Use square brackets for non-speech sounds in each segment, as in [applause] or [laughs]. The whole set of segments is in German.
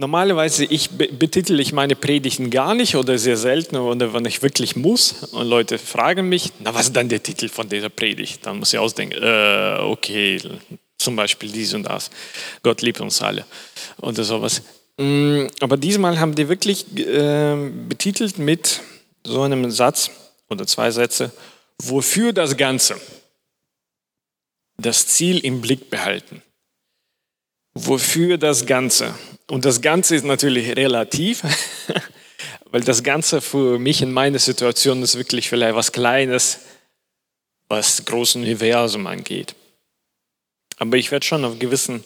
Normalerweise ich betitel ich meine Predigten gar nicht oder sehr selten oder wenn ich wirklich muss und Leute fragen mich, na was ist dann der Titel von dieser Predigt? Dann muss ich ausdenken, äh, okay, zum Beispiel dies und das. Gott liebt uns alle oder sowas. Mm, aber diesmal haben die wirklich äh, betitelt mit so einem Satz oder zwei Sätze, wofür das Ganze? Das Ziel im Blick behalten. Wofür das Ganze? Und das Ganze ist natürlich relativ, [laughs] weil das Ganze für mich in meiner Situation ist wirklich vielleicht was Kleines, was großen Universum angeht. Aber ich werde schon auf gewissen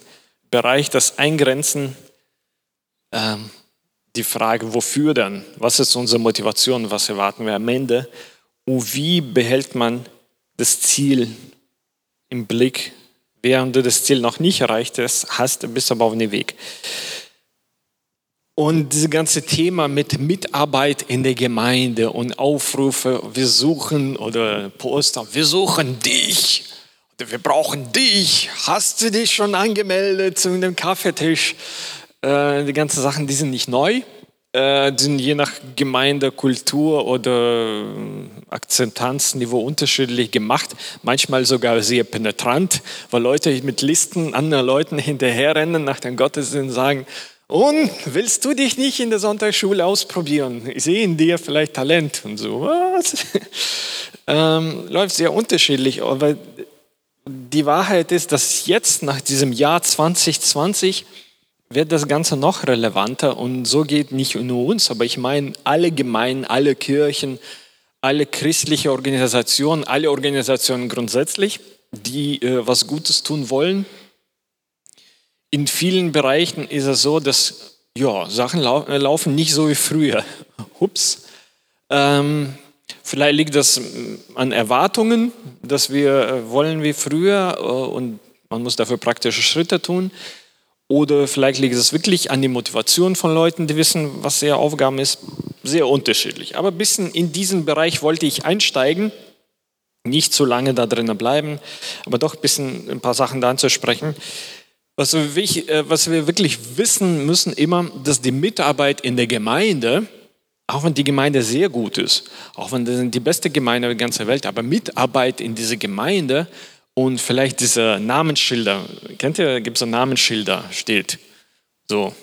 Bereich das eingrenzen, ähm, die Frage, wofür dann? Was ist unsere Motivation? Was erwarten wir am Ende? Und wie behält man das Ziel im Blick während du das Ziel noch nicht erreicht hast, bist du aber auf dem Weg. Und dieses ganze Thema mit Mitarbeit in der Gemeinde und Aufrufe, wir suchen oder Poster, wir suchen dich wir brauchen dich. Hast du dich schon angemeldet zu einem Kaffeetisch? Äh, die ganzen Sachen, die sind nicht neu sind je nach Gemeinde, Kultur oder äh, Akzeptanzniveau unterschiedlich gemacht, manchmal sogar sehr penetrant, weil Leute mit Listen anderen Leuten hinterherrennen nach dem Gottesdienst und sagen, und willst du dich nicht in der Sonntagsschule ausprobieren? Ich sehe in dir vielleicht Talent und so. Was? [laughs] ähm, läuft sehr unterschiedlich, aber die Wahrheit ist, dass jetzt nach diesem Jahr 2020 wird das Ganze noch relevanter und so geht nicht nur uns, aber ich meine alle Gemeinden, alle Kirchen, alle christliche Organisationen, alle Organisationen grundsätzlich, die äh, was Gutes tun wollen. In vielen Bereichen ist es so, dass ja, Sachen lau äh, laufen nicht so wie früher. [laughs] Ups. Ähm, vielleicht liegt das mm, an Erwartungen, dass wir äh, wollen wie früher äh, und man muss dafür praktische Schritte tun. Oder vielleicht liegt es wirklich an die Motivation von Leuten, die wissen, was ihre Aufgaben ist. Sehr unterschiedlich. Aber ein bisschen in diesen Bereich wollte ich einsteigen. Nicht zu lange da drinnen bleiben, aber doch ein bisschen ein paar Sachen da anzusprechen. Was wir, äh, was wir wirklich wissen müssen immer, dass die Mitarbeit in der Gemeinde, auch wenn die Gemeinde sehr gut ist, auch wenn das die beste Gemeinde der ganzen Welt, aber Mitarbeit in dieser Gemeinde und vielleicht diese Namensschilder, kennt ihr, gibt es so Namensschilder, steht so,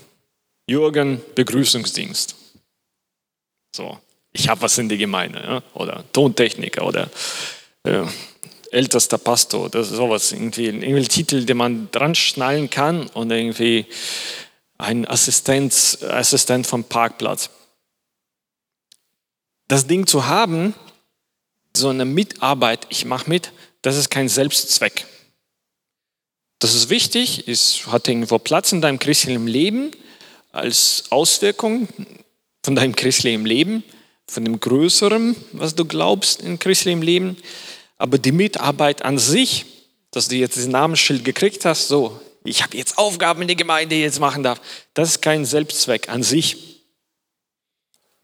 Jürgen Begrüßungsdienst. So, ich habe was in der Gemeinde, ja? oder Tontechniker oder äh, ältester Pastor, das ist sowas, irgendwie, irgendwie Titel, den man dran schnallen kann und irgendwie ein Assistent, Assistent vom Parkplatz. Das Ding zu haben, so eine Mitarbeit, ich mache mit, das ist kein Selbstzweck. Das ist wichtig, es hat irgendwo Platz in deinem christlichen Leben als Auswirkung von deinem christlichen Leben, von dem Größeren, was du glaubst im christlichen Leben. Aber die Mitarbeit an sich, dass du jetzt das Namensschild gekriegt hast, so, ich habe jetzt Aufgaben in der Gemeinde, die ich jetzt machen darf, das ist kein Selbstzweck an sich.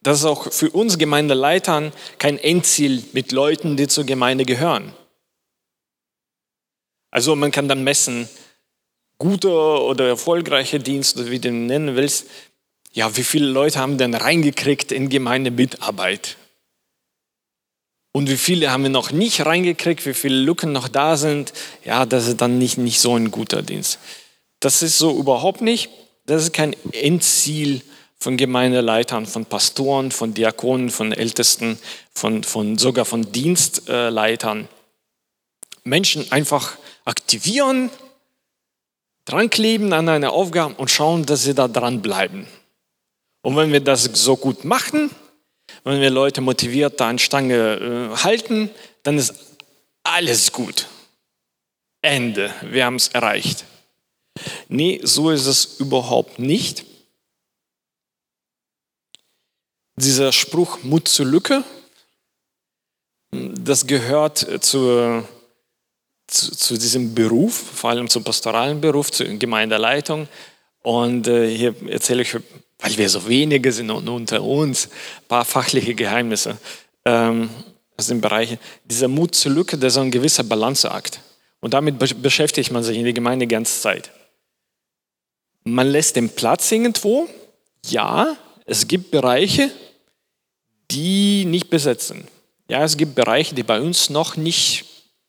Das ist auch für uns Gemeindeleitern kein Endziel mit Leuten, die zur Gemeinde gehören. Also man kann dann messen, guter oder erfolgreicher Dienst, oder wie du ihn nennen willst, ja, wie viele Leute haben denn reingekriegt in Gemeindemitarbeit? Und wie viele haben wir noch nicht reingekriegt, wie viele Lücken noch da sind? Ja, das ist dann nicht, nicht so ein guter Dienst. Das ist so überhaupt nicht. Das ist kein Endziel von Gemeindeleitern, von Pastoren, von Diakonen, von Ältesten, von, von sogar von Dienstleitern. Menschen einfach aktivieren, dran kleben an eine Aufgabe und schauen, dass sie da dranbleiben. Und wenn wir das so gut machen, wenn wir Leute motiviert da an Stange äh, halten, dann ist alles gut. Ende. Wir haben es erreicht. Nee, so ist es überhaupt nicht. Dieser Spruch Mut zur Lücke, das gehört zur zu, zu, diesem Beruf, vor allem zum pastoralen Beruf, zur Gemeindeleitung. Und äh, hier erzähle ich, weil wir so wenige sind und unter uns, ein paar fachliche Geheimnisse ähm, aus dem Bereich. Dieser Mut zur Lücke, das ist ein gewisser Balanceakt. Und damit beschäftigt man sich in der Gemeinde die ganze Zeit. Man lässt den Platz irgendwo. Ja, es gibt Bereiche, die nicht besetzt sind. Ja, es gibt Bereiche, die bei uns noch nicht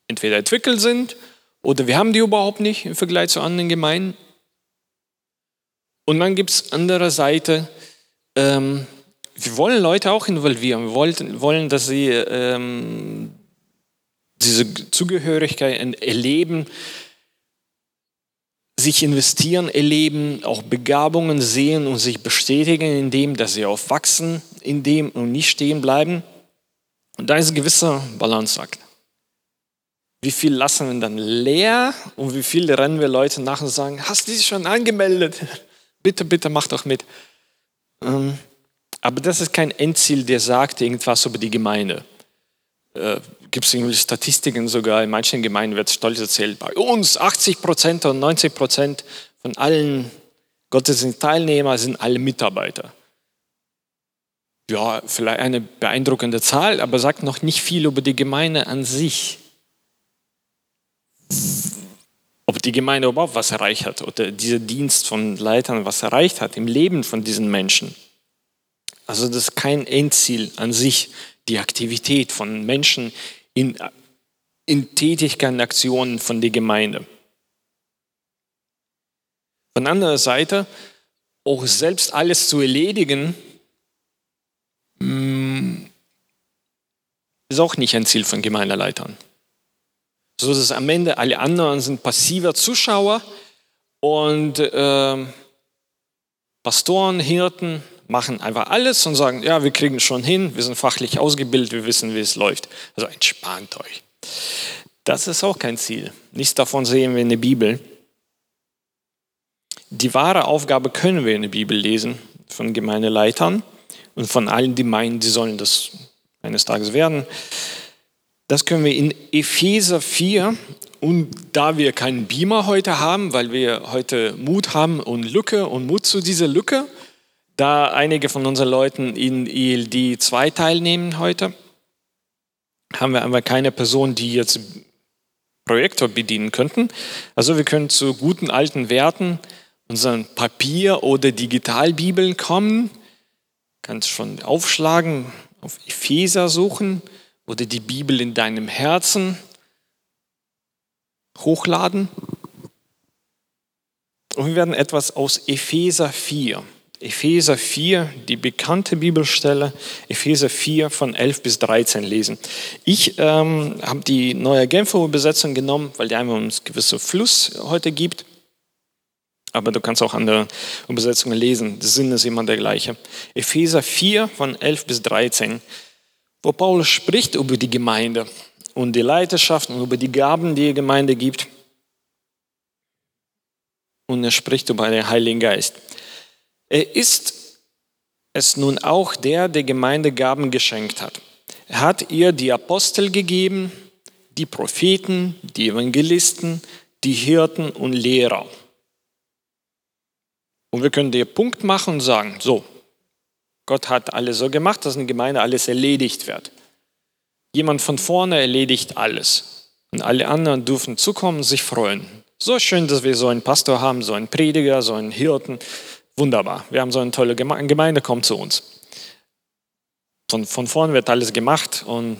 entweder entwickelt sind oder wir haben die überhaupt nicht im Vergleich zu anderen Gemeinden. Und dann gibt es andere Seite, ähm, wir wollen Leute auch involvieren. Wir wollen, wollen dass sie ähm, diese Zugehörigkeit erleben, sich investieren, erleben, auch Begabungen sehen und sich bestätigen in dem, dass sie aufwachsen in dem und nicht stehen bleiben. Und da ist ein gewisser Balanceakt. Wie viel lassen wir dann leer und wie viel rennen wir Leute nach und sagen, hast du dich schon angemeldet? [laughs] Bitte, bitte mach doch mit. Ähm, aber das ist kein Endziel, der sagt irgendwas über die Gemeinde. Äh, Gibt es irgendwie Statistiken sogar, in manchen Gemeinden wird stolz erzählt, bei uns 80 Prozent und 90 Prozent von allen Gottesdienstteilnehmern sind alle Mitarbeiter. Ja, vielleicht eine beeindruckende Zahl, aber sagt noch nicht viel über die Gemeinde an sich. Ob die Gemeinde überhaupt was erreicht hat oder dieser Dienst von Leitern was erreicht hat im Leben von diesen Menschen. Also das ist kein Endziel an sich, die Aktivität von Menschen in, in Tätigkeiten, Aktionen von der Gemeinde. Von anderer Seite, auch selbst alles zu erledigen, mm, ist auch nicht ein Ziel von Gemeindeleitern. So dass am Ende alle anderen sind passiver Zuschauer und äh, Pastoren, Hirten, machen einfach alles und sagen, ja, wir kriegen es schon hin, wir sind fachlich ausgebildet, wir wissen, wie es läuft. Also entspannt euch. Das ist auch kein Ziel. Nichts davon sehen wir in der Bibel. Die wahre Aufgabe können wir in der Bibel lesen von Gemeindeleitern und von allen, die meinen, die sollen das eines Tages werden. Das können wir in Epheser 4 und da wir keinen Beamer heute haben, weil wir heute Mut haben und Lücke und Mut zu dieser Lücke, da einige von unseren Leuten in ELD 2 teilnehmen heute, haben wir einfach keine Person, die jetzt Projektor bedienen könnten. Also wir können zu guten alten Werten, unseren Papier- oder Digitalbibeln kommen. Kannst schon aufschlagen, auf Epheser suchen oder die Bibel in deinem Herzen hochladen. Und wir werden etwas aus Epheser 4 Epheser 4, die bekannte Bibelstelle, Epheser 4 von 11 bis 13 lesen. Ich ähm, habe die neue Genfer Übersetzung genommen, weil die einem uns gewisse Fluss heute gibt. Aber du kannst auch andere Übersetzungen lesen. Der Sinn ist immer der gleiche. Epheser 4 von 11 bis 13, wo Paulus spricht über die Gemeinde und die Leiterschaft und über die Gaben, die die Gemeinde gibt. Und er spricht über den Heiligen Geist. Er ist es nun auch der, der Gemeinde Gaben geschenkt hat. Er hat ihr die Apostel gegeben, die Propheten, die Evangelisten, die Hirten und Lehrer. Und wir können den Punkt machen und sagen, so, Gott hat alles so gemacht, dass in der Gemeinde alles erledigt wird. Jemand von vorne erledigt alles. Und alle anderen dürfen zukommen sich freuen. So schön, dass wir so einen Pastor haben, so einen Prediger, so einen Hirten, Wunderbar, wir haben so eine tolle Gemeinde, kommt zu uns. Von, von vorn wird alles gemacht und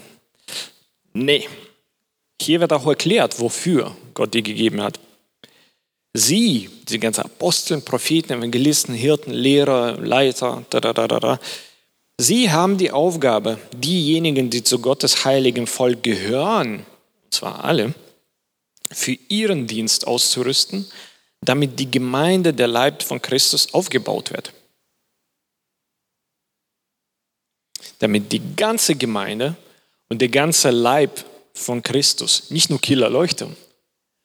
nee, hier wird auch erklärt, wofür Gott die gegeben hat. Sie, die ganzen Apostel, Propheten, Evangelisten, Hirten, Lehrer, Leiter, da, da, da, da, sie haben die Aufgabe, diejenigen, die zu Gottes heiligen Volk gehören, und zwar alle, für ihren Dienst auszurüsten damit die Gemeinde, der Leib von Christus, aufgebaut wird. Damit die ganze Gemeinde und der ganze Leib von Christus, nicht nur Kieler Leuchtturm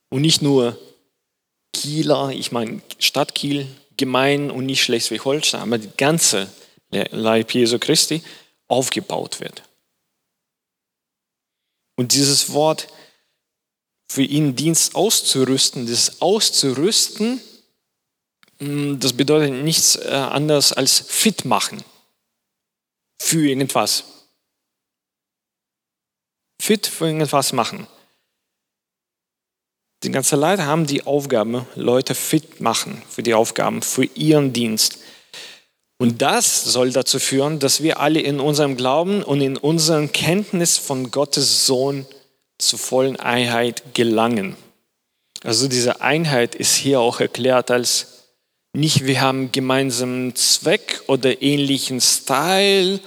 und nicht nur Kieler, ich meine Stadt Kiel, gemein und nicht Schleswig-Holstein, aber die ganze Leib Jesu Christi aufgebaut wird. Und dieses Wort für ihn Dienst auszurüsten. Das Auszurüsten, mm, das bedeutet nichts äh, anderes als fit machen für irgendwas. Fit für irgendwas machen. Die ganze Leiter haben die Aufgabe, Leute fit machen für die Aufgaben, für ihren Dienst. Und das soll dazu führen, dass wir alle in unserem Glauben und in unserer Kenntnis von Gottes Sohn zur vollen Einheit gelangen. Also diese Einheit ist hier auch erklärt als nicht wir haben gemeinsamen Zweck oder ähnlichen Style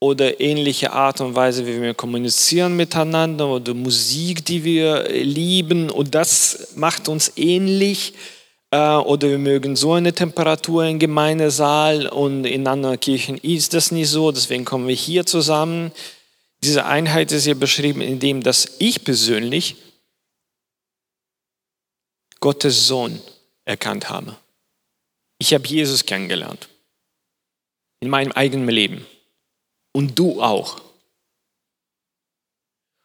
oder ähnliche Art und Weise, wie wir kommunizieren miteinander oder Musik, die wir lieben und das macht uns ähnlich äh, oder wir mögen so eine Temperatur im Gemeindesaal und in anderen Kirchen ist das nicht so, deswegen kommen wir hier zusammen. Diese Einheit ist hier beschrieben, indem dass ich persönlich Gottes Sohn erkannt habe. Ich habe Jesus kennengelernt in meinem eigenen Leben. Und du auch.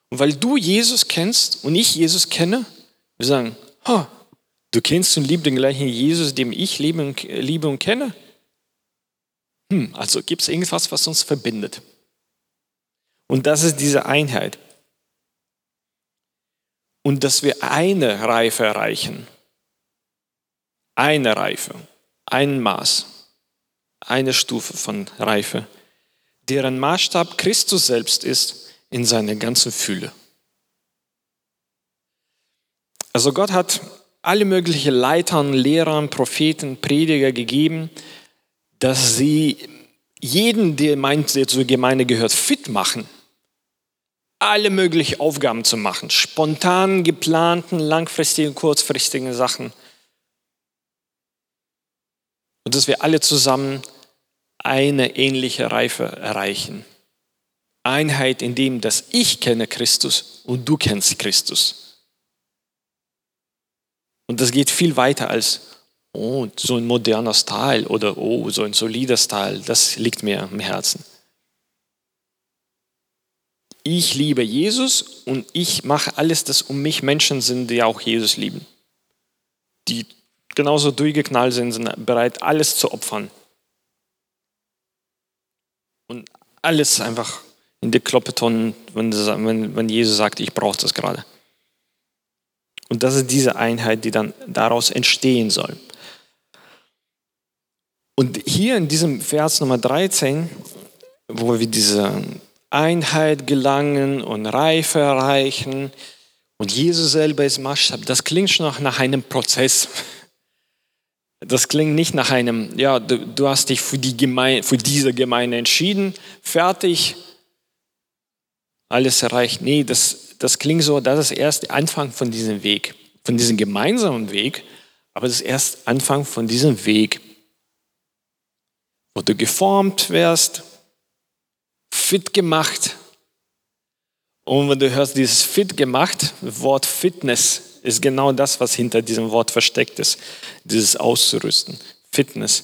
Und weil du Jesus kennst und ich Jesus kenne, wir sagen, oh, du kennst und liebst den gleichen Jesus, dem ich liebe und, liebe und kenne. Hm, also gibt es irgendwas, was uns verbindet. Und das ist diese Einheit. Und dass wir eine Reife erreichen. Eine Reife, ein Maß, eine Stufe von Reife deren Maßstab Christus selbst ist in seiner ganzen Fülle. Also Gott hat alle möglichen Leitern, Lehrern, Propheten, Prediger gegeben, dass sie jeden, der meint, der zur Gemeinde gehört, fit machen, alle möglichen Aufgaben zu machen, spontan geplanten, langfristigen, kurzfristigen Sachen. Und dass wir alle zusammen eine ähnliche Reife erreichen. Einheit in dem, dass ich kenne Christus und du kennst Christus. Und das geht viel weiter als, oh, so ein moderner Style oder oh, so ein solider Style. Das liegt mir am Herzen. Ich liebe Jesus und ich mache alles, dass um mich Menschen sind, die auch Jesus lieben. Die genauso durchgeknallt sind, sind bereit, alles zu opfern und alles einfach in die Kloppeton, wenn, wenn, wenn Jesus sagt, ich brauche das gerade. Und das ist diese Einheit, die dann daraus entstehen soll. Und hier in diesem Vers Nummer 13, wo wir diese Einheit gelangen und Reife erreichen und Jesus selber ist Maßstab, das klingt schon nach einem Prozess. Das klingt nicht nach einem, ja, du, du hast dich für, die Gemeinde, für diese Gemeinde entschieden, fertig, alles erreicht. Nee, das, das klingt so, das ist erst der Anfang von diesem Weg, von diesem gemeinsamen Weg, aber das ist erst Anfang von diesem Weg, wo du geformt wirst, fit gemacht. Und wenn du hörst dieses fit gemacht, Wort Fitness, ist genau das, was hinter diesem Wort versteckt ist, dieses Auszurüsten, Fitness.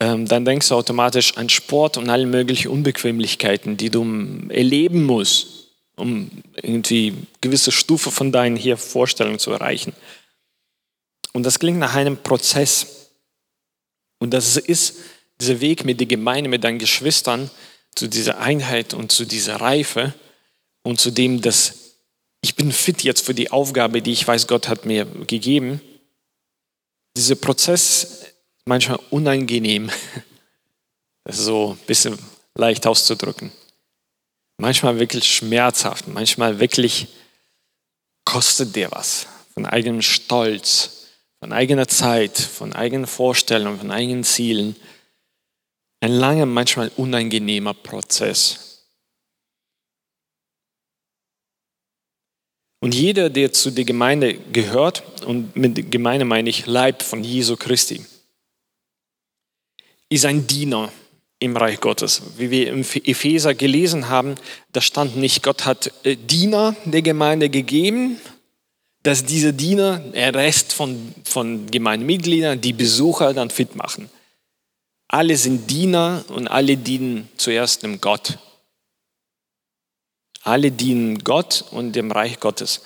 Ähm, dann denkst du automatisch an Sport und alle möglichen Unbequemlichkeiten, die du erleben musst, um irgendwie gewisse Stufe von deinen hier Vorstellungen zu erreichen. Und das klingt nach einem Prozess. Und das ist dieser Weg mit der Gemeinde, mit deinen Geschwistern zu dieser Einheit und zu dieser Reife und zu dem, dass ich bin fit jetzt für die Aufgabe, die ich weiß, Gott hat mir gegeben. Dieser Prozess ist manchmal unangenehm, [laughs] das ist so ein bisschen leicht auszudrücken. Manchmal wirklich schmerzhaft, manchmal wirklich kostet dir was von eigenem Stolz, von eigener Zeit, von eigenen Vorstellungen, von eigenen Zielen. Ein langer, manchmal unangenehmer Prozess. Und jeder, der zu der Gemeinde gehört, und mit Gemeinde meine ich Leib von Jesu Christi, ist ein Diener im Reich Gottes. Wie wir im Epheser gelesen haben, da stand nicht, Gott hat äh, Diener der Gemeinde gegeben, dass diese Diener, der Rest von, von Gemeindemitgliedern, die Besucher dann fit machen. Alle sind Diener und alle dienen zuerst dem Gott. Alle dienen Gott und dem Reich Gottes.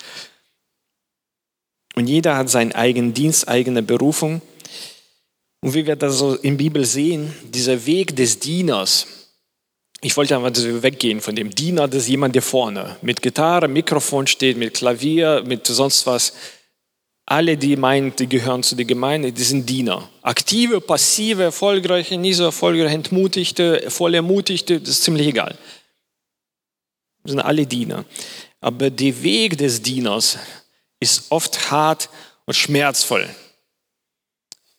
Und jeder hat seinen eigenen Dienst, eigene Berufung. Und wie wir das so in der Bibel sehen, dieser Weg des Dieners, ich wollte einfach weggehen von dem Diener, das ist jemand, der vorne mit Gitarre, Mikrofon steht, mit Klavier, mit sonst was. Alle, die meinen, die gehören zu der Gemeinde, die sind Diener. Aktive, passive, erfolgreiche, nicht so erfolgreiche, entmutigte, voll ermutigte, das ist ziemlich egal. Sind alle Diener. Aber der Weg des Dieners ist oft hart und schmerzvoll.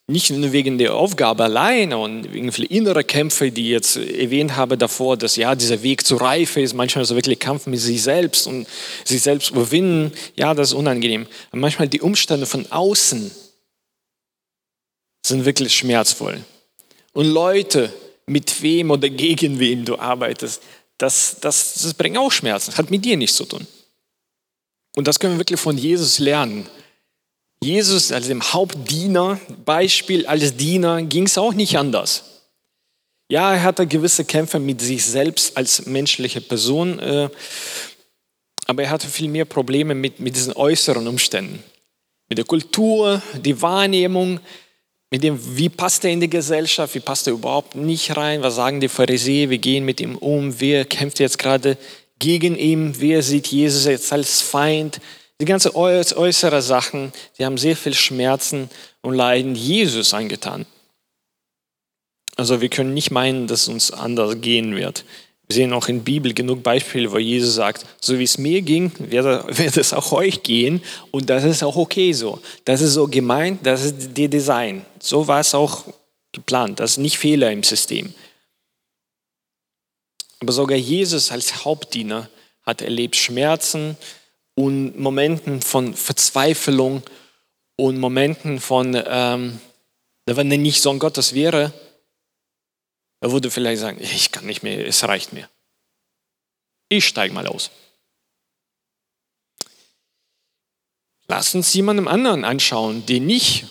Nicht nur wegen der Aufgabe alleine und wegen viele innere Kämpfe, die ich jetzt erwähnt habe davor, dass ja dieser Weg zur Reife ist, manchmal so wirklich Kampf mit sich selbst und sich selbst überwinden. Ja, das ist unangenehm. Aber manchmal die Umstände von außen sind wirklich schmerzvoll. Und Leute, mit wem oder gegen wem du arbeitest, das, das, das bringt auch Schmerzen. Das hat mit dir nichts zu tun. Und das können wir wirklich von Jesus lernen. Jesus als dem Hauptdiener, Beispiel als Diener, ging es auch nicht anders. Ja, er hatte gewisse Kämpfe mit sich selbst als menschliche Person, äh, aber er hatte viel mehr Probleme mit, mit diesen äußeren Umständen. Mit der Kultur, die Wahrnehmung, mit dem, wie passt er in die Gesellschaft, wie passt er überhaupt nicht rein, was sagen die Pharisäer, wir gehen mit ihm um, wer kämpft jetzt gerade gegen ihn, wer sieht Jesus jetzt als Feind, die ganzen äußeren Sachen, die haben sehr viel Schmerzen und Leiden Jesus angetan. Also wir können nicht meinen, dass uns anders gehen wird. Wir sehen auch in der Bibel genug Beispiele, wo Jesus sagt, so wie es mir ging, [laughs] wird, es auch euch gehen und das ist auch okay so. Das ist so gemeint, das ist der Design. So war es auch geplant, das ist nicht Fehler im System. Aber sogar Jesus als Hauptdiener hat erlebt Schmerzen, und Momenten von Verzweiflung und Momenten von, ähm, wenn er nicht Sohn Gottes wäre, er würde vielleicht sagen, ich kann nicht mehr, es reicht mir. Ich steige mal aus. Lass uns jemandem anderen anschauen, der nicht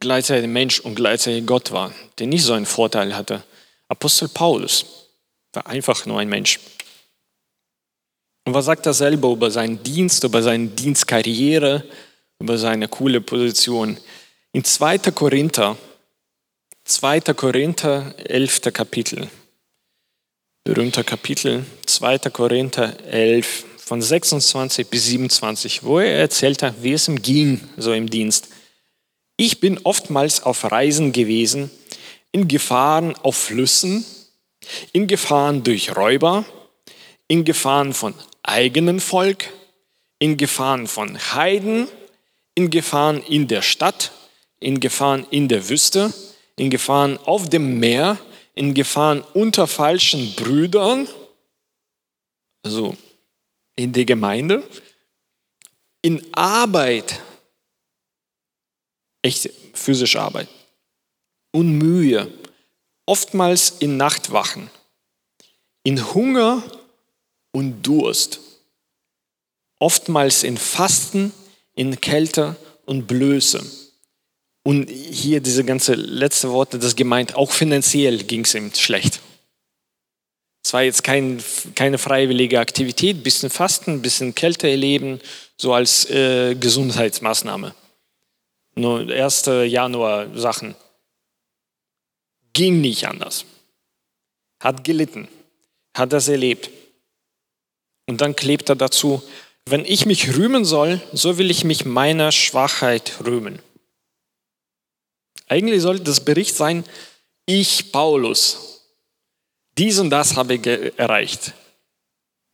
gleichzeitig Mensch und gleichzeitig Gott war, der nicht so einen Vorteil hatte. Apostel Paulus war einfach nur ein Mensch. Und was sagt er selber über seinen Dienst, über seine Dienstkarriere, über seine coole Position? In 2. Korinther, 2. Korinther, 11. Kapitel, berühmter Kapitel, 2. Korinther 11, von 26 bis 27, wo er erzählt hat, wie es ihm ging, so im Dienst. Ich bin oftmals auf Reisen gewesen, in Gefahren auf Flüssen, in Gefahren durch Räuber, in Gefahren von eigenen Volk, in Gefahren von Heiden, in Gefahren in der Stadt, in Gefahren in der Wüste, in Gefahren auf dem Meer, in Gefahren unter falschen Brüdern, also in der Gemeinde, in Arbeit, echte physische Arbeit und Mühe, oftmals in Nachtwachen, in Hunger und Durst. Oftmals in Fasten, in Kälte und Blöße. Und hier diese ganze letzte Worte, das gemeint, auch finanziell ging es ihm schlecht. Es war jetzt kein, keine freiwillige Aktivität, bisschen Fasten, bisschen Kälte erleben, so als äh, Gesundheitsmaßnahme. Nur 1. Januar Sachen. Ging nicht anders. Hat gelitten, hat das erlebt. Und dann klebt er dazu, wenn ich mich rühmen soll, so will ich mich meiner Schwachheit rühmen. Eigentlich sollte das Bericht sein, ich, Paulus, dies und das habe ich erreicht.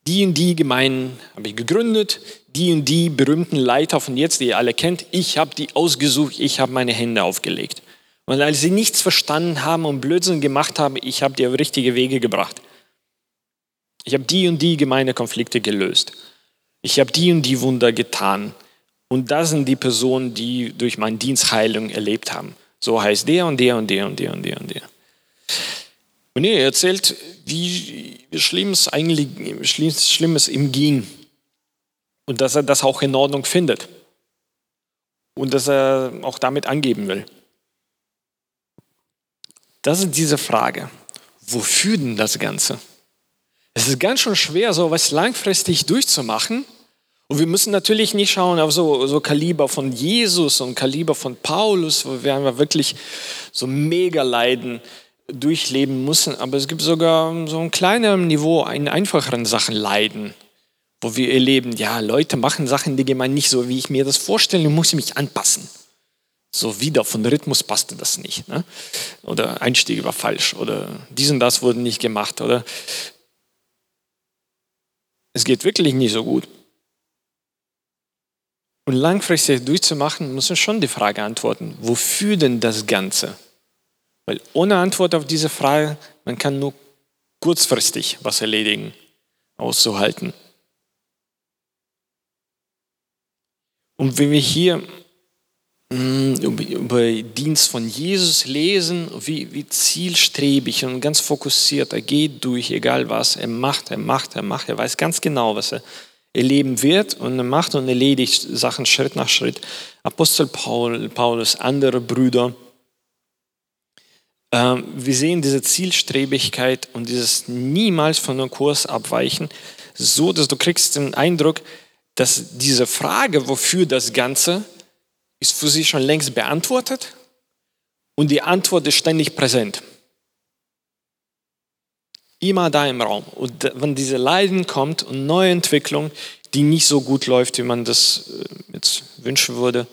Die und die Gemeinden habe ich gegründet, die und die berühmten Leiter von jetzt, die ihr alle kennt, ich habe die ausgesucht, ich habe meine Hände aufgelegt. Und als sie nichts verstanden haben und Blödsinn gemacht haben, ich habe die auf richtige Wege gebracht. Ich habe die und die Gemeindekonflikte gelöst. Ich habe die und die Wunder getan. Und das sind die Personen, die durch meinen Dienst Heilung erlebt haben. So heißt der und der und der und der und der und der. Und er erzählt, wie schlimm es eigentlich schlimm es ihm ging. Und dass er das auch in Ordnung findet. Und dass er auch damit angeben will. Das ist diese Frage. Wofür denn das Ganze? Es ist ganz schön schwer, so was langfristig durchzumachen. Und wir müssen natürlich nicht schauen auf so, so Kaliber von Jesus und Kaliber von Paulus, wo wir wirklich so mega Leiden durchleben müssen. Aber es gibt sogar so ein kleinerem Niveau in einfacheren Sachen Leiden. wo wir erleben, ja, Leute machen Sachen der Gemeinde nicht so, wie ich mir das vorstelle, ich muss mich anpassen. So wieder von Rhythmus passte das nicht. Ne? Oder Einstieg war falsch. Oder dies und das wurde nicht gemacht. Oder es geht wirklich nicht so gut. Und langfristig durchzumachen, muss man schon die Frage antworten, wofür denn das Ganze? Weil ohne Antwort auf diese Frage, man kann nur kurzfristig was erledigen, auszuhalten. Und wenn wir hier mm, über Dienst von Jesus lesen, wie, wie zielstrebig und ganz fokussiert er geht durch, egal was, er macht, er macht, er macht, er weiß ganz genau, was er erleben wird und macht und erledigt Sachen Schritt nach Schritt. Apostel Paul, Paulus, andere Brüder. Ähm, wir sehen diese Zielstrebigkeit und dieses niemals von einem Kurs abweichen, so dass du kriegst den Eindruck, dass diese Frage, wofür das Ganze, ist für sie schon längst beantwortet und die Antwort ist ständig präsent immer da im Raum. Und wenn diese Leiden kommt und neue Entwicklung, die nicht so gut läuft, wie man das äh, jetzt wünschen würde,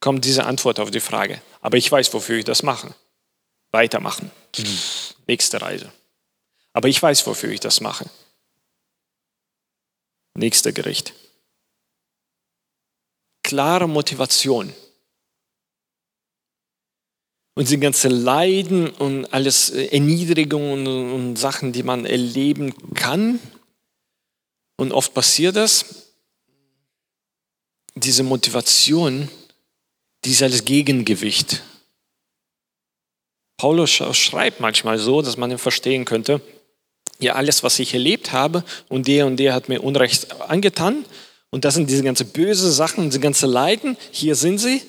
kommt diese Antwort auf die Frage. Aber ich weiß, wofür ich das mache. Weitermachen. Mhm. Nächste Reise. Aber ich weiß, wofür ich das mache. Nächster Gericht. Klare Motivation und die ganze Leiden und alles äh, Erniedrigungen und Sachen, die man erleben kann. Und oft passiert das. Diese Motivation, die ist als Gegengewicht. Paulus schreibt manchmal so, dass man ihn verstehen könnte, ja, alles, was ich erlebt habe und der und der hat mir Unrecht angetan und das sind diese ganze böse Sachen, diese ganze Leiden, hier sind sie,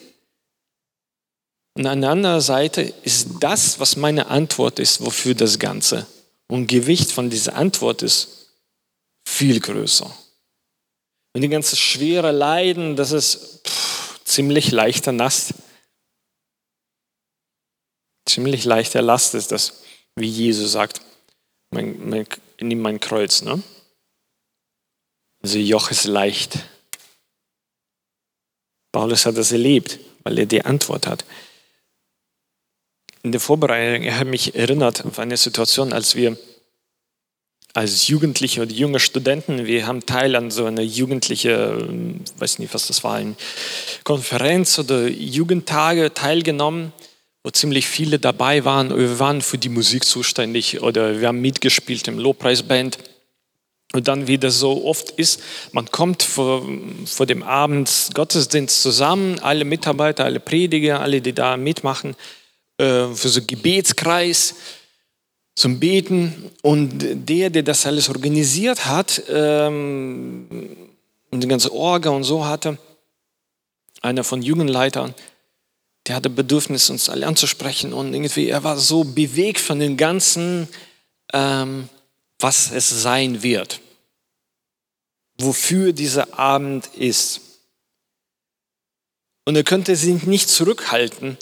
und an der anderen Seite ist das, was meine Antwort ist, wofür das Ganze. Und Gewicht von dieser Antwort ist viel größer. Und die ganze schwere Leiden, das ist pff, ziemlich leichter Last. Ziemlich leichter Last ist das, wie Jesus sagt, mein, mein, nimm mein Kreuz. Ne? Also Joch ist leicht. Paulus hat das erlebt, weil er die Antwort hat in der Vorbereitung, ich habe mich erinnert auf eine Situation, als wir als Jugendliche oder junge Studenten, wir haben Teil an so einer jugendliche, weiß nicht, was das war, eine Konferenz oder Jugendtage teilgenommen, wo ziemlich viele dabei waren. Wir waren für die Musik zuständig oder wir haben mitgespielt im Lobpreisband. Und dann, wie das so oft ist, man kommt vor, vor dem Abend Gottesdienst zusammen, alle Mitarbeiter, alle Prediger, alle, die da mitmachen, äh, für so Gebetskreis zum Beten. Und der, der das alles organisiert hat ähm, und die ganze Orga und so hatte, einer von Jugendleitern, der hatte Bedürfnis, uns alle anzusprechen und irgendwie, er war so bewegt von dem Ganzen, ähm, was es sein wird, wofür dieser Abend ist. Und er könnte sich nicht zurückhalten,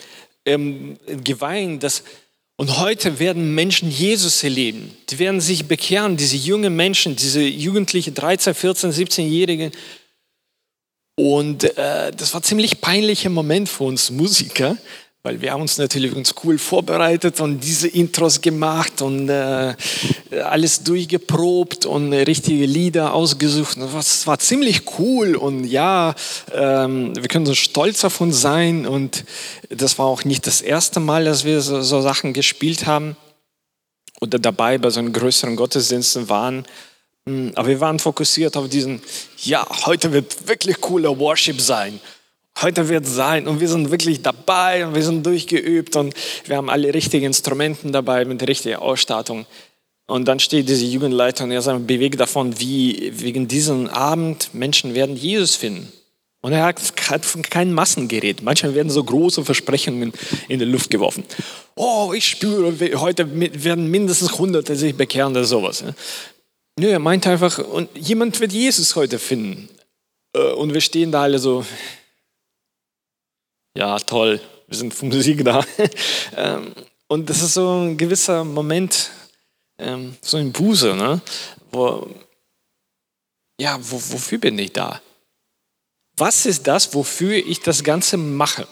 ähm, geweint, dass und heute werden Menschen Jesus erleben. Die werden sich bekehren, diese jungen Menschen, diese Jugendlichen, 13, 14, 17-Jährigen. Und äh, das war ziemlich peinlicher Moment für uns Musiker, weil wir haben uns natürlich uns cool vorbereitet und diese Intros gemacht und äh, alles durchgeprobt und richtige Lieder ausgesucht. Das war ziemlich cool und ja, ähm, wir können so stolz auf uns sein und das war auch nicht das erste Mal, dass wir so, so Sachen gespielt haben oder dabei bei so einem größeren Gottesdiensten waren. Hm, aber wir waren fokussiert auf diesen, ja, heute wird wirklich cooler Worship sein. Heute wird es sein und wir sind wirklich dabei und wir sind durchgeübt und wir haben alle richtigen Instrumenten dabei mit der richtigen Ausstattung. Und dann steht diese Jugendleiter und er sagt, bewegt davon, wie wegen diesem Abend Menschen werden Jesus finden. Und er hat kein Massengerät. Manchmal werden so große Versprechungen in die Luft geworfen. Oh, ich spüre, heute werden mindestens Hunderte sich bekehren oder sowas. Nö, er meint einfach, und jemand wird Jesus heute finden. Äh, und wir stehen da alle so, ja toll, wir sind für [laughs] Musik da. Ähm, und das ist so ein gewisser Moment, ähm, so ein Buße, ne? wo ja, wo, wofür bin ich da? Was ist das, wofür ich das Ganze mache?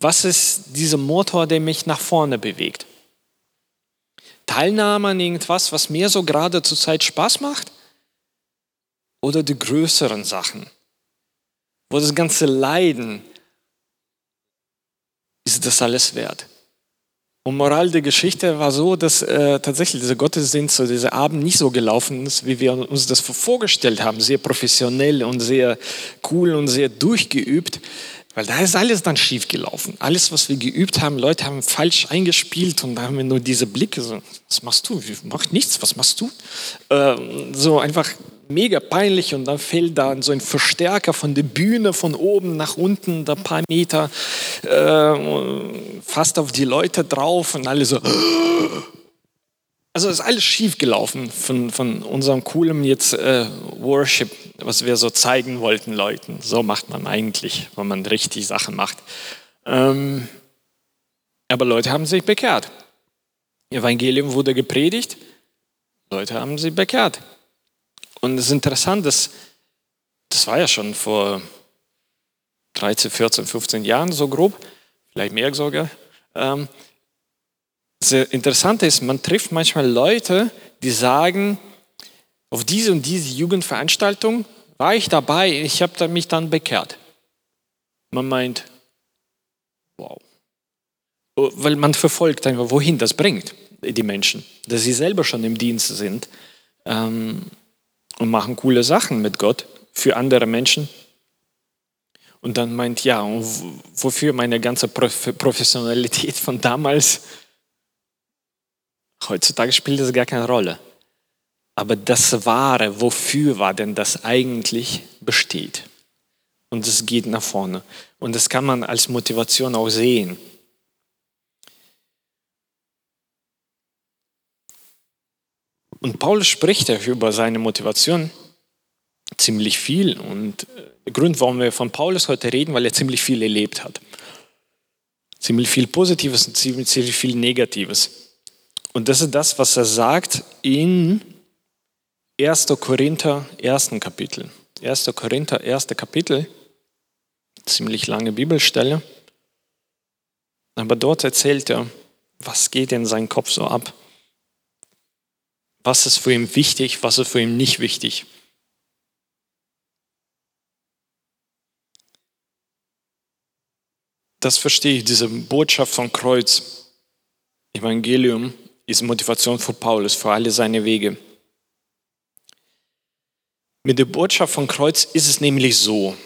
Was ist dieser Motor, der mich nach vorne bewegt? Teilnahme an irgendwas, was mir so gerade zur Zeit Spaß macht? Oder die größeren Sachen? Wo das ganze Leiden, ist das alles wert? Und Moral der Geschichte war so, dass äh, tatsächlich dieser Gottesdienst, so dieser Abend nicht so gelaufen ist, wie wir uns das vorgestellt haben. Sehr professionell und sehr cool und sehr durchgeübt. Weil da ist alles dann schief gelaufen. Alles, was wir geübt haben, Leute haben falsch eingespielt und da haben wir nur diese Blicke so, was machst du? Mach nichts, was machst du? Äh, so einfach mega peinlich und dann fällt da so ein Verstärker von der Bühne von oben nach unten, da paar Meter, äh, fast auf die Leute drauf und alle so. Also ist alles schief gelaufen von, von unserem coolen jetzt äh, Worship, was wir so zeigen wollten Leuten. So macht man eigentlich, wenn man richtig Sachen macht. Ähm, aber Leute haben sich bekehrt. Evangelium wurde gepredigt, Leute haben sich bekehrt. Und es ist interessant, dass das war ja schon vor 13, 14, 15 Jahren so grob, vielleicht mehr sogar. Ähm, das Interessante ist, man trifft manchmal Leute, die sagen, auf diese und diese Jugendveranstaltung war ich dabei, ich habe mich dann bekehrt. Man meint, wow. Oh, weil man verfolgt einfach, wohin das bringt, die Menschen, dass sie selber schon im Dienst sind. Ähm, und machen coole Sachen mit Gott für andere Menschen. Und dann meint, ja, wofür meine ganze Professionalität von damals? Heutzutage spielt das gar keine Rolle. Aber das Wahre, wofür war denn das eigentlich, besteht. Und es geht nach vorne. Und das kann man als Motivation auch sehen. Und Paulus spricht ja über seine Motivation ziemlich viel. Und äh, der Grund, warum wir von Paulus heute reden, weil er ziemlich viel erlebt hat. Ziemlich viel Positives und ziemlich, ziemlich viel Negatives. Und das ist das, was er sagt in 1. Korinther, 1. Kapitel. 1. Korinther, 1. Kapitel. Ziemlich lange Bibelstelle. Aber dort erzählt er, was geht in seinem Kopf so ab. Was ist für ihn wichtig, was ist für ihn nicht wichtig? Das verstehe ich, diese Botschaft von Kreuz, Evangelium, ist Motivation für Paulus, für alle seine Wege. Mit der Botschaft von Kreuz ist es nämlich so,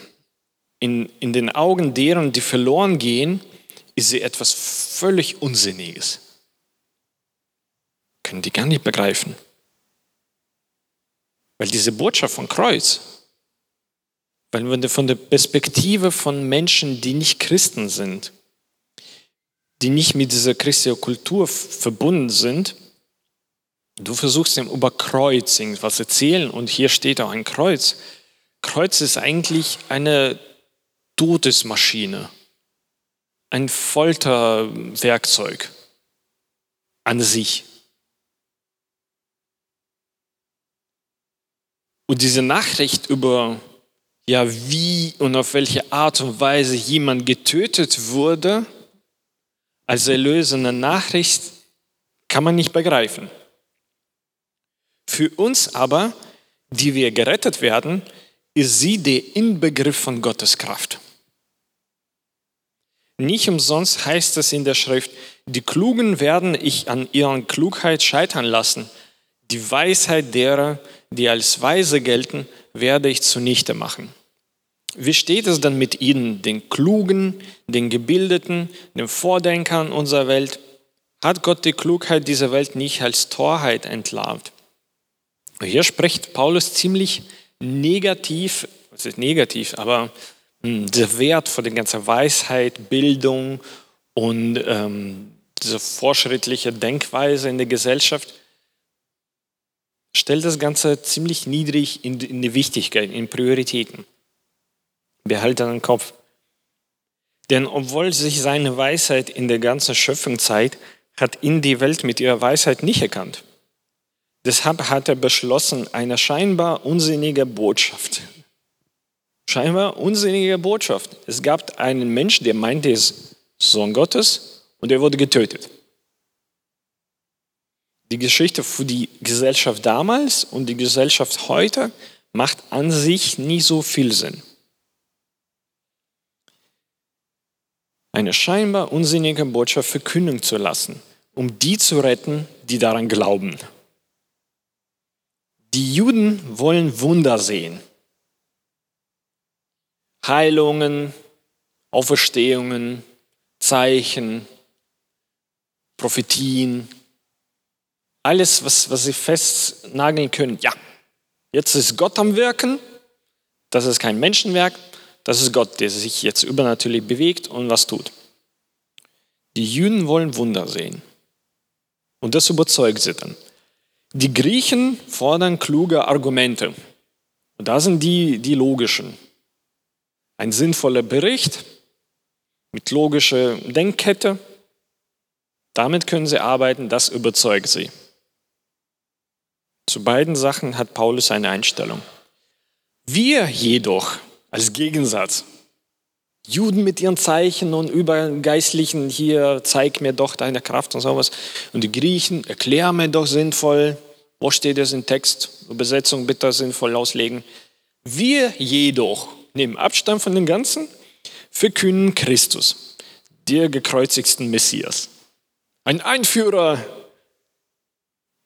in, in den Augen deren, die verloren gehen, ist sie etwas völlig Unsinniges. Können die gar nicht begreifen. Weil diese Botschaft von Kreuz, weil wir von der Perspektive von Menschen, die nicht Christen sind, die nicht mit dieser christlichen Kultur verbunden sind, du versuchst ihm über Kreuz irgendwas erzählen und hier steht auch ein Kreuz. Kreuz ist eigentlich eine Todesmaschine, ein Folterwerkzeug an sich. Und diese Nachricht über, ja, wie und auf welche Art und Weise jemand getötet wurde, als erlösende Nachricht, kann man nicht begreifen. Für uns aber, die wir gerettet werden, ist sie der Inbegriff von Gottes Kraft. Nicht umsonst heißt es in der Schrift, die Klugen werden ich an ihrer Klugheit scheitern lassen, die Weisheit derer, die als weise gelten, werde ich zunichte machen. Wie steht es dann mit ihnen, den Klugen, den Gebildeten, den Vordenkern unserer Welt? Hat Gott die Klugheit dieser Welt nicht als Torheit entlarvt? Hier spricht Paulus ziemlich negativ, was ist negativ, aber hm, der Wert von der ganzen Weisheit, Bildung und ähm, diese fortschrittliche Denkweise in der Gesellschaft stellt das Ganze ziemlich niedrig in, in die Wichtigkeit, in Prioritäten. Behalte den Kopf. Denn obwohl sich seine Weisheit in der ganzen Schöpfung zeigt, hat ihn die Welt mit ihrer Weisheit nicht erkannt. Deshalb hat er beschlossen, eine scheinbar unsinnige Botschaft. Scheinbar unsinnige Botschaft. Es gab einen Mensch, der meinte, er ist Sohn Gottes und er wurde getötet. Die Geschichte für die Gesellschaft damals und die Gesellschaft heute macht an sich nie so viel Sinn. Eine scheinbar unsinnige Botschaft verkünden zu lassen, um die zu retten, die daran glauben. Die Juden wollen Wunder sehen. Heilungen, Auferstehungen, Zeichen, Prophetien, alles, was, was sie festnageln können. Ja, jetzt ist Gott am Wirken, das ist kein Menschenwerk, das ist Gott, der sich jetzt übernatürlich bewegt und was tut. Die Juden wollen Wunder sehen. Und das überzeugt sie dann. Die Griechen fordern kluge Argumente. Und da sind die, die logischen. Ein sinnvoller Bericht mit logischer Denkkette. Damit können sie arbeiten, das überzeugt sie. Zu beiden Sachen hat Paulus eine Einstellung. Wir jedoch als Gegensatz, Juden mit ihren Zeichen und Übergeistlichen, hier, zeig mir doch deine Kraft und sowas. Und die Griechen, erklär mir doch sinnvoll, wo steht es im Text? Übersetzung bitte sinnvoll auslegen. Wir jedoch nehmen Abstand von dem Ganzen, verkünden Christus, der gekreuzigsten Messias. Ein Einführer,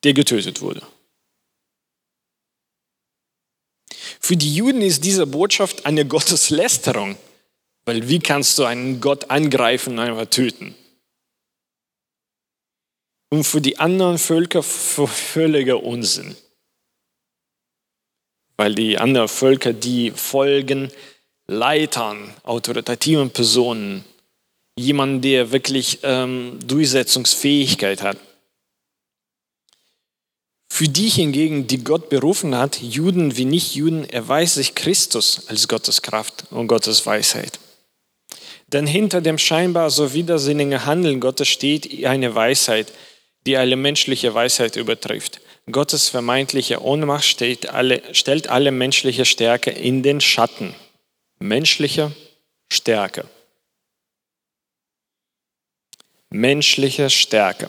der getötet wurde. Für die Juden ist diese Botschaft eine Gotteslästerung, weil wie kannst du einen Gott angreifen und einfach töten? Und für die anderen Völker völliger Unsinn. Weil die anderen Völker, die folgen Leitern, autoritativen Personen, jemand, der wirklich ähm, Durchsetzungsfähigkeit hat. Für die hingegen, die Gott berufen hat, Juden wie Nicht-Juden, erweist sich Christus als Gottes Kraft und Gottes Weisheit. Denn hinter dem scheinbar so widersinnigen Handeln Gottes steht eine Weisheit, die alle menschliche Weisheit übertrifft. Gottes vermeintliche Ohnmacht alle, stellt alle menschliche Stärke in den Schatten. Menschliche Stärke. Menschliche Stärke.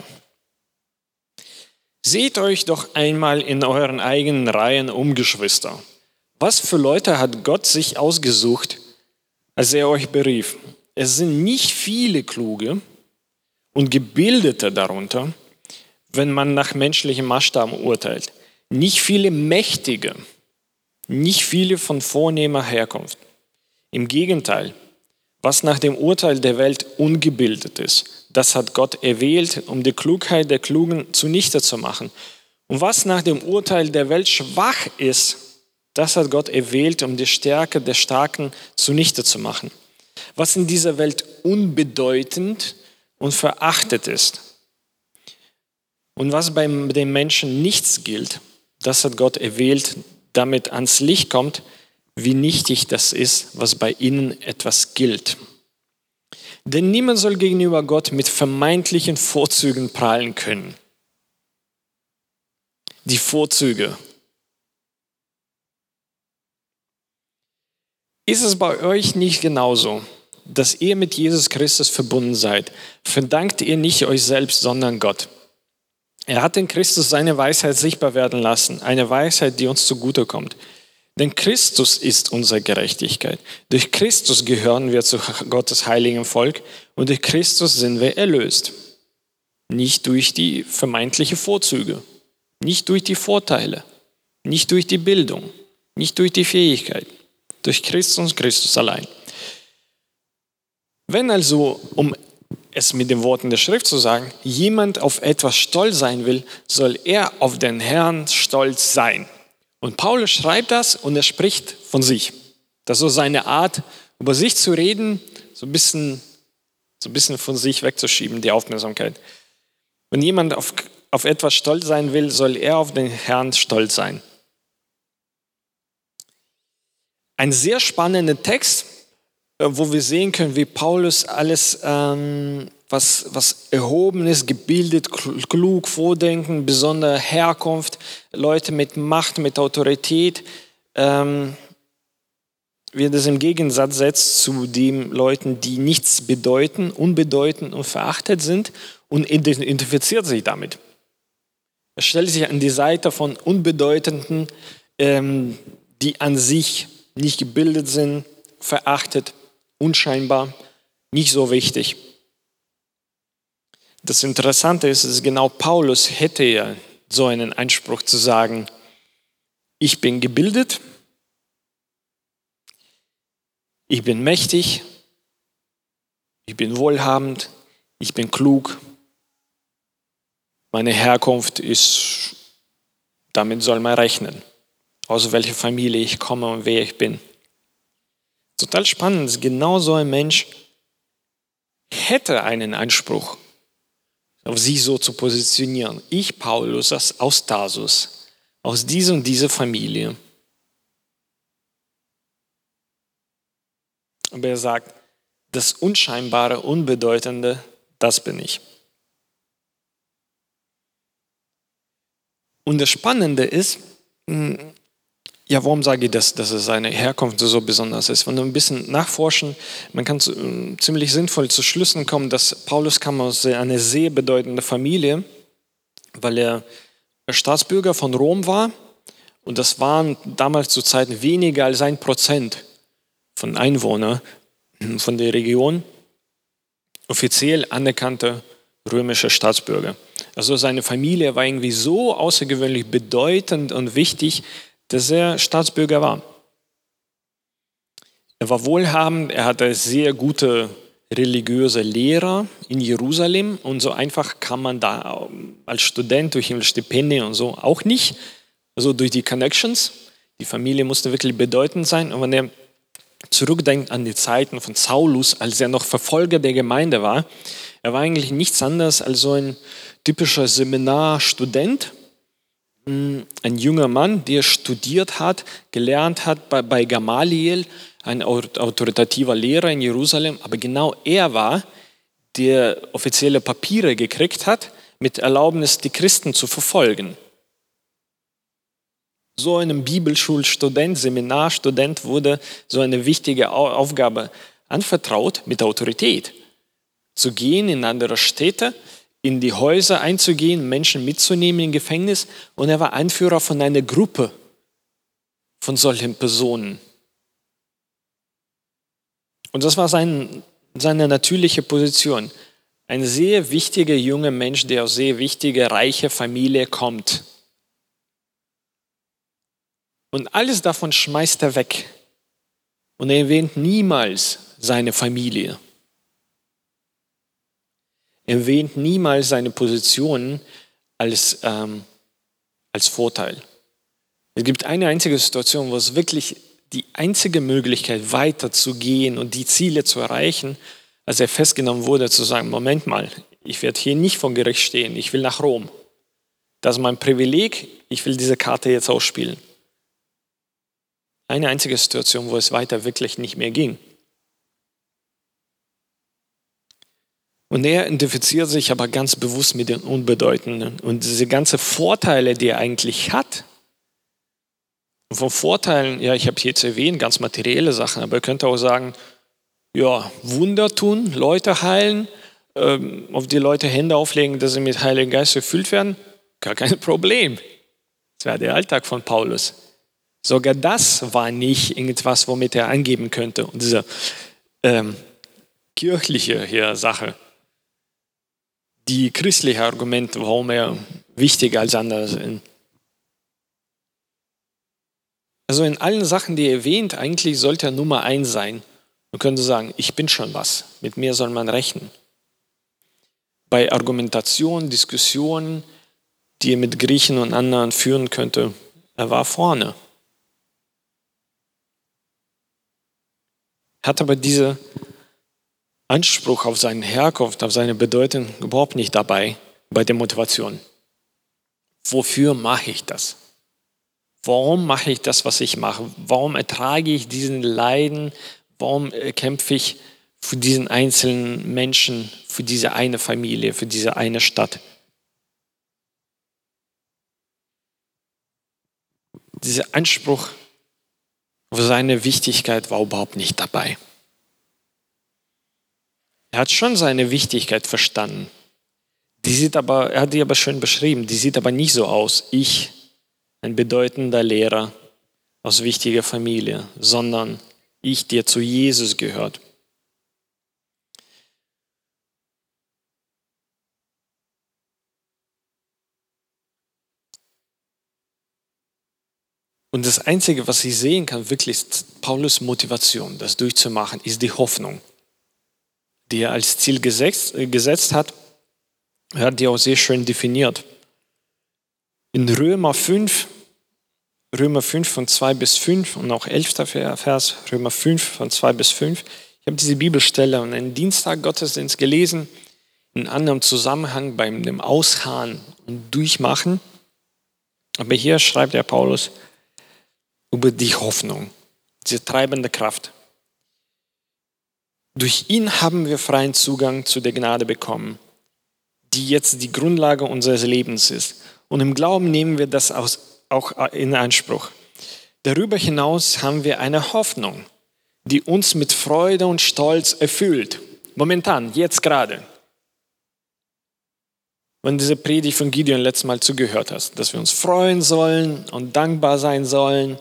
Seht euch doch einmal in euren eigenen Reihen um, Geschwister. Was für Leute hat Gott sich ausgesucht, als er euch berief? Es sind nicht viele Kluge und Gebildete darunter, wenn man nach menschlichem Maßstab urteilt. Nicht viele Mächtige, nicht viele von vornehmer Herkunft. Im Gegenteil, was nach dem Urteil der Welt ungebildet ist, das hat Gott erwählt, um die Klugheit der Klugen zunichte zu machen. Und was nach dem Urteil der Welt schwach ist, das hat Gott erwählt, um die Stärke der Starken zunichte zu machen. Was in dieser Welt unbedeutend und verachtet ist und was bei den Menschen nichts gilt, das hat Gott erwählt, damit ans Licht kommt, wie nichtig das ist, was bei ihnen etwas gilt. Denn niemand soll gegenüber Gott mit vermeintlichen Vorzügen prahlen können. Die Vorzüge. Ist es bei euch nicht genauso, dass ihr mit Jesus Christus verbunden seid? Verdankt ihr nicht euch selbst, sondern Gott. Er hat in Christus seine Weisheit sichtbar werden lassen, eine Weisheit, die uns zugutekommt. kommt. Denn Christus ist unsere Gerechtigkeit. Durch Christus gehören wir zu Gottes heiligen Volk und durch Christus sind wir erlöst. Nicht durch die vermeintlichen Vorzüge, nicht durch die Vorteile, nicht durch die Bildung, nicht durch die Fähigkeit, durch Christus und Christus allein. Wenn also, um es mit den Worten der Schrift zu sagen, jemand auf etwas stolz sein will, soll er auf den Herrn stolz sein. Und Paulus schreibt das und er spricht von sich. Das ist so seine Art, über sich zu reden, so ein bisschen, so ein bisschen von sich wegzuschieben, die Aufmerksamkeit. Wenn jemand auf, auf etwas stolz sein will, soll er auf den Herrn stolz sein. Ein sehr spannender Text, äh, wo wir sehen können, wie Paulus alles ähm, was, was erhobenes, gebildet, klug, vordenken, besondere Herkunft, Leute mit Macht, mit Autorität, ähm, wird es im Gegensatz setzt zu den Leuten, die nichts bedeuten, unbedeutend und verachtet sind und identifiziert sich damit. Er stellt sich an die Seite von Unbedeutenden, ähm, die an sich nicht gebildet sind, verachtet, unscheinbar, nicht so wichtig. Das Interessante ist, dass genau Paulus hätte ja so einen Anspruch zu sagen, ich bin gebildet, ich bin mächtig, ich bin wohlhabend, ich bin klug, meine Herkunft ist, damit soll man rechnen, aus welcher Familie ich komme und wer ich bin. Total spannend, genau so ein Mensch hätte einen Anspruch, sich so zu positionieren. Ich, Paulus, aus Tarsus, aus dieser und dieser Familie. Aber er sagt, das Unscheinbare, Unbedeutende, das bin ich. Und das Spannende ist, hm, ja, warum sage ich das, dass seine Herkunft so besonders ist? Wenn wir ein bisschen nachforschen, man kann zu, hm, ziemlich sinnvoll zu Schlüssen kommen, dass Paulus kam aus einer sehr bedeutenden Familie, weil er Staatsbürger von Rom war und das waren damals zu Zeiten weniger als ein Prozent von Einwohnern hm, von der Region offiziell anerkannte römische Staatsbürger. Also seine Familie war irgendwie so außergewöhnlich bedeutend und wichtig, dass er Staatsbürger war. Er war wohlhabend, er hatte sehr gute religiöse Lehrer in Jerusalem und so einfach kann man da als Student durch ein Stipendium und so auch nicht, also durch die Connections. Die Familie musste wirklich bedeutend sein und wenn er zurückdenkt an die Zeiten von Saulus, als er noch Verfolger der Gemeinde war, er war eigentlich nichts anderes als so ein typischer Seminarstudent, ein junger Mann, der studiert hat, gelernt hat bei, bei Gamaliel, ein autoritativer Lehrer in Jerusalem, aber genau er war, der offizielle Papiere gekriegt hat, mit Erlaubnis, die Christen zu verfolgen. So einem Bibelschulstudent, Seminarstudent wurde so eine wichtige Aufgabe anvertraut mit Autorität zu gehen in andere Städte, in die Häuser einzugehen, Menschen mitzunehmen im Gefängnis. Und er war Anführer von einer Gruppe von solchen Personen. Und das war sein, seine natürliche Position. Ein sehr wichtiger junger Mensch, der aus sehr wichtiger, reicher Familie kommt. Und alles davon schmeißt er weg. Und er erwähnt niemals seine Familie erwähnt niemals seine Position als, ähm, als Vorteil. Es gibt eine einzige Situation, wo es wirklich die einzige Möglichkeit weiterzugehen und die Ziele zu erreichen, als er festgenommen wurde, zu sagen, Moment mal, ich werde hier nicht vor Gericht stehen, ich will nach Rom. Das ist mein Privileg, ich will diese Karte jetzt ausspielen. Eine einzige Situation, wo es weiter wirklich nicht mehr ging. Und er identifiziert sich aber ganz bewusst mit den Unbedeutenden. Und diese ganzen Vorteile, die er eigentlich hat, von Vorteilen, ja, ich habe jetzt erwähnt, ganz materielle Sachen, aber er könnte auch sagen, ja, Wunder tun, Leute heilen, ähm, auf die Leute Hände auflegen, dass sie mit Heiligen Geist erfüllt werden, gar kein [laughs] Problem. Das wäre der Alltag von Paulus. Sogar das war nicht irgendwas, womit er angeben könnte. Und diese ähm, kirchliche hier Sache, die christliche Argumente, warum er wichtiger als andere sind. Also in allen Sachen, die er erwähnt, eigentlich sollte er Nummer eins sein. Man könnte sagen, ich bin schon was, mit mir soll man rechnen. Bei Argumentation, Diskussionen, die er mit Griechen und anderen führen könnte, er war vorne. Hat aber diese Anspruch auf seine Herkunft, auf seine Bedeutung überhaupt nicht dabei bei der Motivation. Wofür mache ich das? Warum mache ich das, was ich mache? Warum ertrage ich diesen Leiden? Warum äh, kämpfe ich für diesen einzelnen Menschen, für diese eine Familie, für diese eine Stadt. Dieser Anspruch auf seine Wichtigkeit war überhaupt nicht dabei. Er hat schon seine Wichtigkeit verstanden. Die sieht aber, er hat die aber schön beschrieben, die sieht aber nicht so aus. Ich, ein bedeutender Lehrer aus wichtiger Familie, sondern ich, der zu Jesus gehört. Und das Einzige, was ich sehen kann, wirklich ist Paulus Motivation, das durchzumachen, ist die Hoffnung, die er als Ziel gesetzt, äh, gesetzt hat. Hat die auch sehr schön definiert. In Römer 5, Römer 5 von 2 bis 5 und auch 11. Vers, Römer 5 von 2 bis 5. Ich habe diese Bibelstelle und einen Dienstag Gottesdienst gelesen, in anderem Zusammenhang beim dem Ausharren und Durchmachen. Aber hier schreibt der Paulus, über die Hoffnung, diese treibende Kraft. Durch ihn haben wir freien Zugang zu der Gnade bekommen, die jetzt die Grundlage unseres Lebens ist. Und im Glauben nehmen wir das auch in Anspruch. Darüber hinaus haben wir eine Hoffnung, die uns mit Freude und Stolz erfüllt. Momentan, jetzt gerade. Wenn diese Predigt von Gideon letztes Mal zugehört hast, dass wir uns freuen sollen und dankbar sein sollen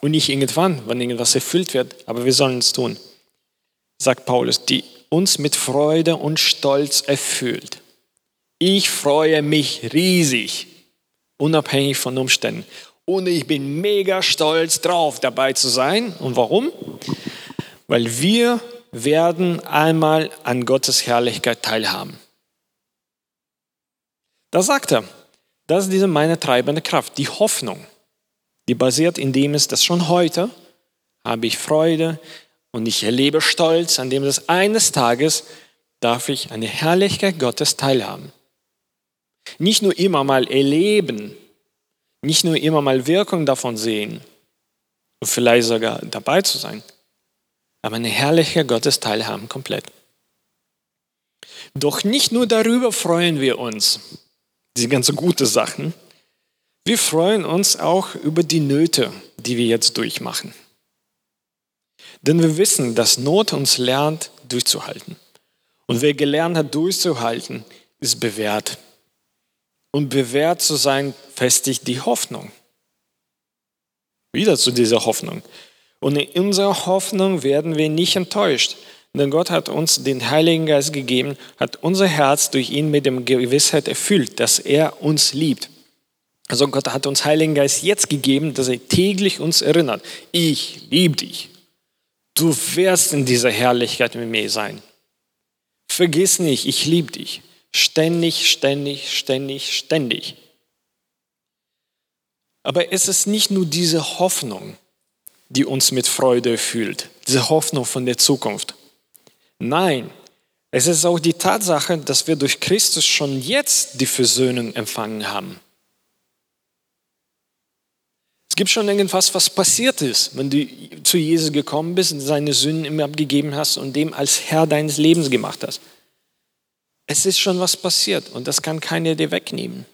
und nicht irgendwann, wenn irgendwas erfüllt wird, aber wir sollen es tun, sagt Paulus, die uns mit Freude und Stolz erfüllt. Ich freue mich riesig, unabhängig von Umständen. Und ich bin mega stolz drauf, dabei zu sein. Und warum? Weil wir werden einmal an Gottes Herrlichkeit teilhaben. Da sagt er, das ist diese meine treibende Kraft, die Hoffnung die basiert in dem ist, dass schon heute habe ich Freude und ich erlebe Stolz, an dem es eines Tages darf ich an der Herrlichkeit Gottes teilhaben. Nicht nur immer mal erleben, nicht nur immer mal Wirkung davon sehen und vielleicht sogar dabei zu sein, aber eine Herrlichkeit Gottes teilhaben komplett. Doch nicht nur darüber freuen wir uns, diese ganzen gute Sachen, wir freuen uns auch über die Nöte, die wir jetzt durchmachen. Denn wir wissen, dass Not uns lernt, durchzuhalten. Und wer gelernt hat, durchzuhalten, ist bewährt. Und bewährt zu sein, festigt die Hoffnung. Wieder zu dieser Hoffnung. Und in unserer Hoffnung werden wir nicht enttäuscht. Denn Gott hat uns den Heiligen Geist gegeben, hat unser Herz durch ihn mit der Gewissheit erfüllt, dass er uns liebt. Also Gott hat uns Heiligen Geist jetzt gegeben, dass er täglich uns erinnert. Ich liebe dich. Du wirst in dieser Herrlichkeit mit mir sein. Vergiss nicht, ich liebe dich. Ständig, ständig, ständig, ständig. Aber es ist nicht nur diese Hoffnung, die uns mit Freude erfüllt, diese Hoffnung von der Zukunft. Nein, es ist auch die Tatsache, dass wir durch Christus schon jetzt die Versöhnung empfangen haben. Es gibt schon irgendwas, was passiert ist, wenn du zu Jesus gekommen bist und seine Sünden ihm abgegeben hast und dem als Herr deines Lebens gemacht hast. Es ist schon was passiert und das kann keiner dir wegnehmen.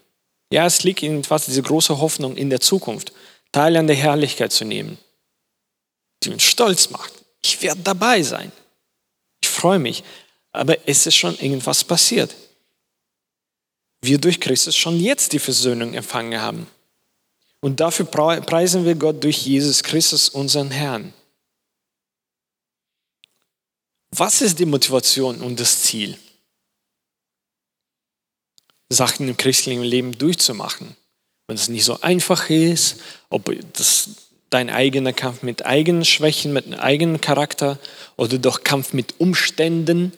Ja, es liegt irgendwas, diese große Hoffnung in der Zukunft, Teil an der Herrlichkeit zu nehmen, die uns stolz macht. Ich werde dabei sein. Ich freue mich. Aber es ist schon irgendwas passiert. Wir durch Christus schon jetzt die Versöhnung empfangen haben. Und dafür preisen wir Gott durch Jesus Christus, unseren Herrn. Was ist die Motivation und das Ziel? Sachen im christlichen Leben durchzumachen. Wenn es nicht so einfach ist, ob das dein eigener Kampf mit eigenen Schwächen, mit einem eigenen Charakter oder doch Kampf mit Umständen,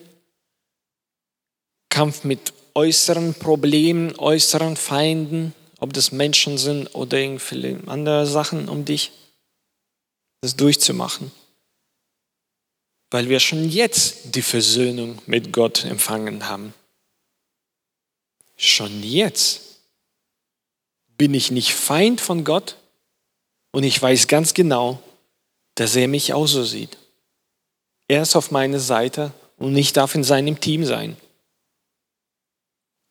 Kampf mit äußeren Problemen, äußeren Feinden, ob das Menschen sind oder irgendwie andere Sachen um dich, das durchzumachen. Weil wir schon jetzt die Versöhnung mit Gott empfangen haben. Schon jetzt bin ich nicht Feind von Gott und ich weiß ganz genau, dass er mich auch so sieht. Er ist auf meiner Seite und ich darf in seinem Team sein.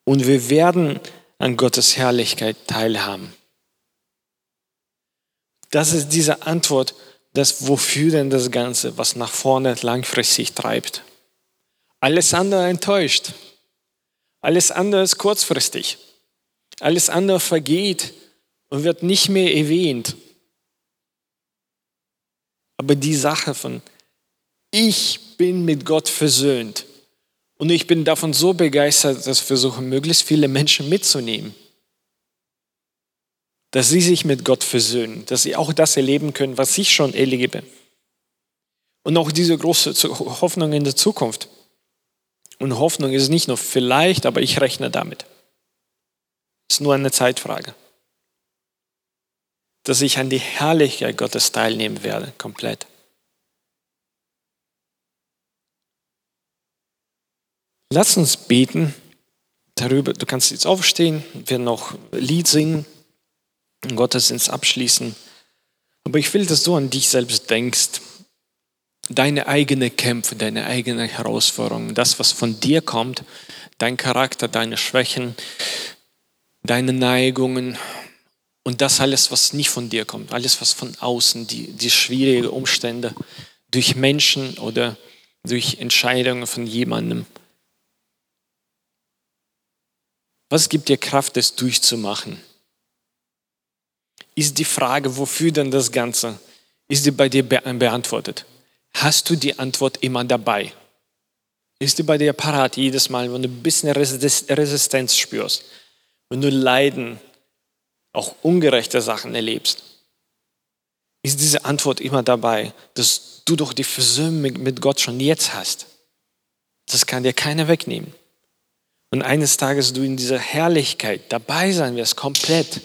Und wir werden an Gottes Herrlichkeit teilhaben. Das ist diese Antwort, das wofür denn das Ganze, was nach vorne langfristig treibt. Alles andere enttäuscht. Alles andere ist kurzfristig. Alles andere vergeht und wird nicht mehr erwähnt. Aber die Sache von, ich bin mit Gott versöhnt und ich bin davon so begeistert, dass ich versuche, möglichst viele Menschen mitzunehmen, dass sie sich mit Gott versöhnen, dass sie auch das erleben können, was ich schon erlebe. Und auch diese große Hoffnung in der Zukunft. Und Hoffnung ist nicht nur vielleicht, aber ich rechne damit. Es ist nur eine Zeitfrage. Dass ich an die Herrlichkeit Gottes teilnehmen werde, komplett. Lass uns beten darüber. Du kannst jetzt aufstehen, wir noch Lied singen, Gottesdienst abschließen. Aber ich will, dass du an dich selbst denkst deine eigenen Kämpfe, deine eigenen Herausforderungen, das, was von dir kommt, dein Charakter, deine Schwächen, deine Neigungen und das alles, was nicht von dir kommt, alles, was von außen, die, die schwierigen Umstände durch Menschen oder durch Entscheidungen von jemandem. Was gibt dir Kraft, das durchzumachen? Ist die Frage, wofür denn das Ganze, ist die bei dir beantwortet? hast du die Antwort immer dabei. Ist die bei dir parat jedes Mal, wenn du ein bisschen Resistenz spürst, wenn du Leiden, auch ungerechte Sachen erlebst? Ist diese Antwort immer dabei, dass du doch die Versöhnung mit Gott schon jetzt hast? Das kann dir keiner wegnehmen. Und eines Tages du in dieser Herrlichkeit dabei sein wirst, komplett